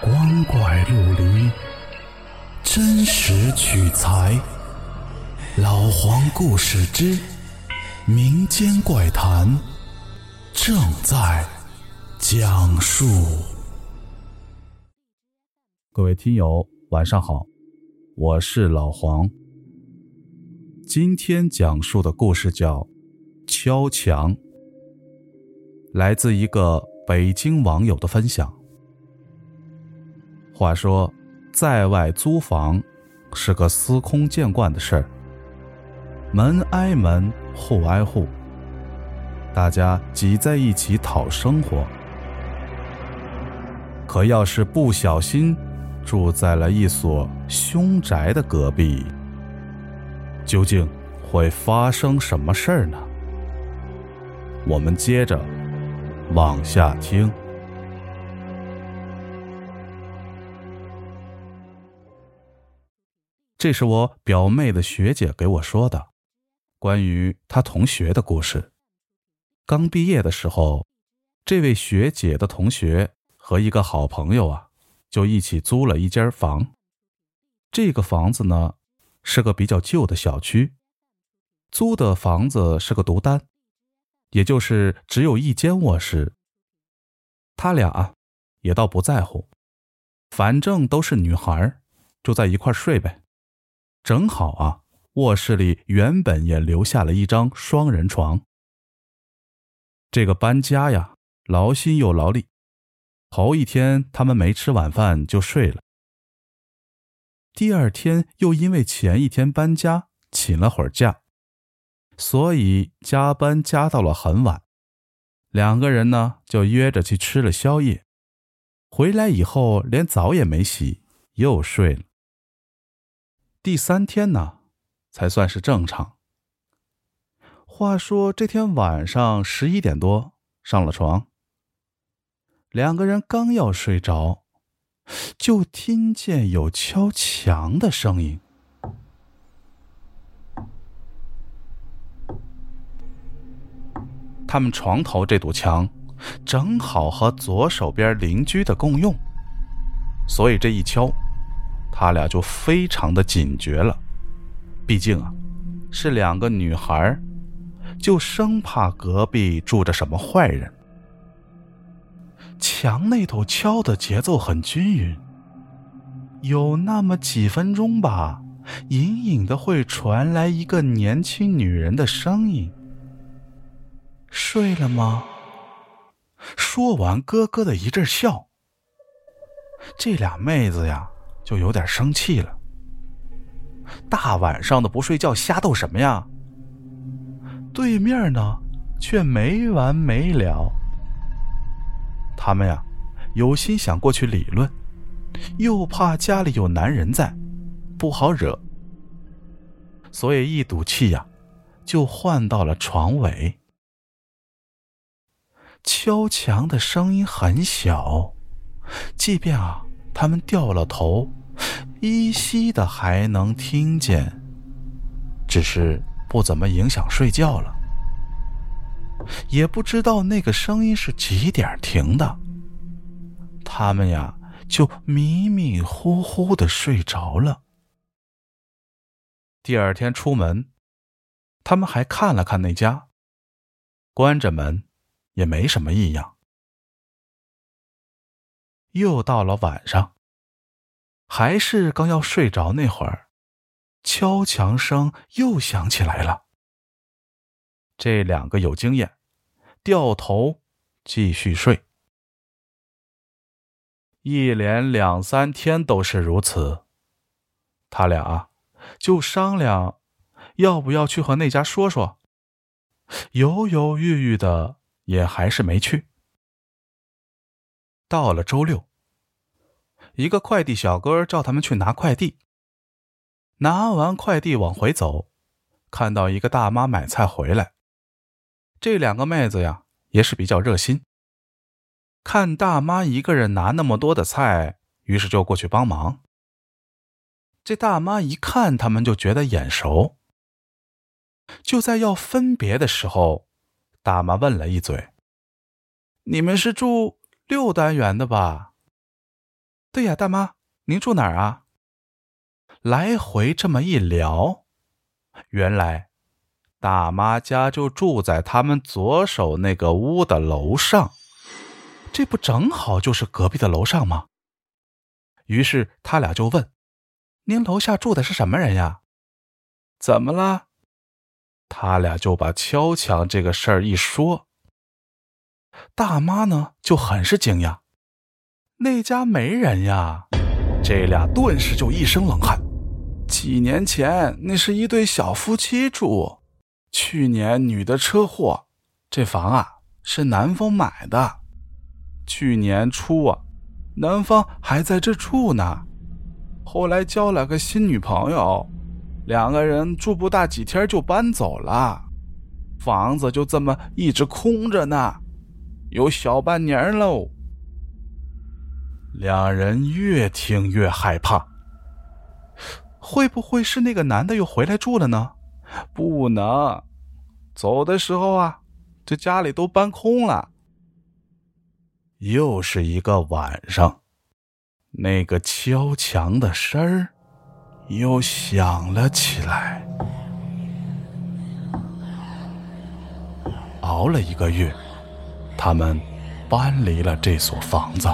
光怪陆离，真实取材。老黄故事之民间怪谈正在讲述。各位听友，晚上好，我是老黄。今天讲述的故事叫《敲墙》，来自一个北京网友的分享。话说，在外租房是个司空见惯的事儿，门挨门，户挨户，大家挤在一起讨生活。可要是不小心住在了一所凶宅的隔壁，究竟会发生什么事儿呢？我们接着往下听。这是我表妹的学姐给我说的，关于她同学的故事。刚毕业的时候，这位学姐的同学和一个好朋友啊，就一起租了一间房。这个房子呢，是个比较旧的小区，租的房子是个独单，也就是只有一间卧室。他俩啊也倒不在乎，反正都是女孩，就在一块睡呗。正好啊，卧室里原本也留下了一张双人床。这个搬家呀，劳心又劳力。头一天他们没吃晚饭就睡了。第二天又因为前一天搬家请了会儿假，所以加班加到了很晚。两个人呢就约着去吃了宵夜，回来以后连澡也没洗，又睡了。第三天呢，才算是正常。话说这天晚上十一点多上了床，两个人刚要睡着，就听见有敲墙的声音。他们床头这堵墙正好和左手边邻居的共用，所以这一敲。他俩就非常的警觉了，毕竟啊，是两个女孩，就生怕隔壁住着什么坏人。墙那头敲的节奏很均匀，有那么几分钟吧，隐隐的会传来一个年轻女人的声音：“睡了吗？”说完，咯咯的一阵笑。这俩妹子呀。就有点生气了。大晚上的不睡觉，瞎逗什么呀？对面呢，却没完没了。他们呀，有心想过去理论，又怕家里有男人在，不好惹，所以一赌气呀，就换到了床尾。敲墙的声音很小，即便啊，他们掉了头。依稀的还能听见，只是不怎么影响睡觉了。也不知道那个声音是几点停的，他们呀就迷迷糊糊的睡着了。第二天出门，他们还看了看那家，关着门，也没什么异样。又到了晚上。还是刚要睡着那会儿，敲墙声又响起来了。这两个有经验，掉头继续睡。一连两三天都是如此，他俩就商量要不要去和那家说说。犹犹豫豫的，也还是没去。到了周六。一个快递小哥叫他们去拿快递。拿完快递往回走，看到一个大妈买菜回来。这两个妹子呀，也是比较热心。看大妈一个人拿那么多的菜，于是就过去帮忙。这大妈一看他们，就觉得眼熟。就在要分别的时候，大妈问了一嘴：“你们是住六单元的吧？”对呀，大妈，您住哪儿啊？来回这么一聊，原来大妈家就住在他们左手那个屋的楼上，这不正好就是隔壁的楼上吗？于是他俩就问：“您楼下住的是什么人呀？”怎么了？他俩就把敲墙这个事儿一说，大妈呢就很是惊讶，那家没人呀。这俩顿时就一身冷汗。几年前那是一对小夫妻住，去年女的车祸，这房啊是男方买的。去年初啊，男方还在这住呢，后来交了个新女朋友，两个人住不大几天就搬走了，房子就这么一直空着呢，有小半年喽。两人越听越害怕，会不会是那个男的又回来住了呢？不能，走的时候啊，这家里都搬空了。又是一个晚上，那个敲墙的声儿又响了起来。熬了一个月，他们搬离了这所房子。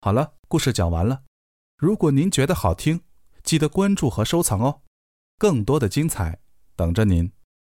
好了，故事讲完了。如果您觉得好听，记得关注和收藏哦，更多的精彩等着您。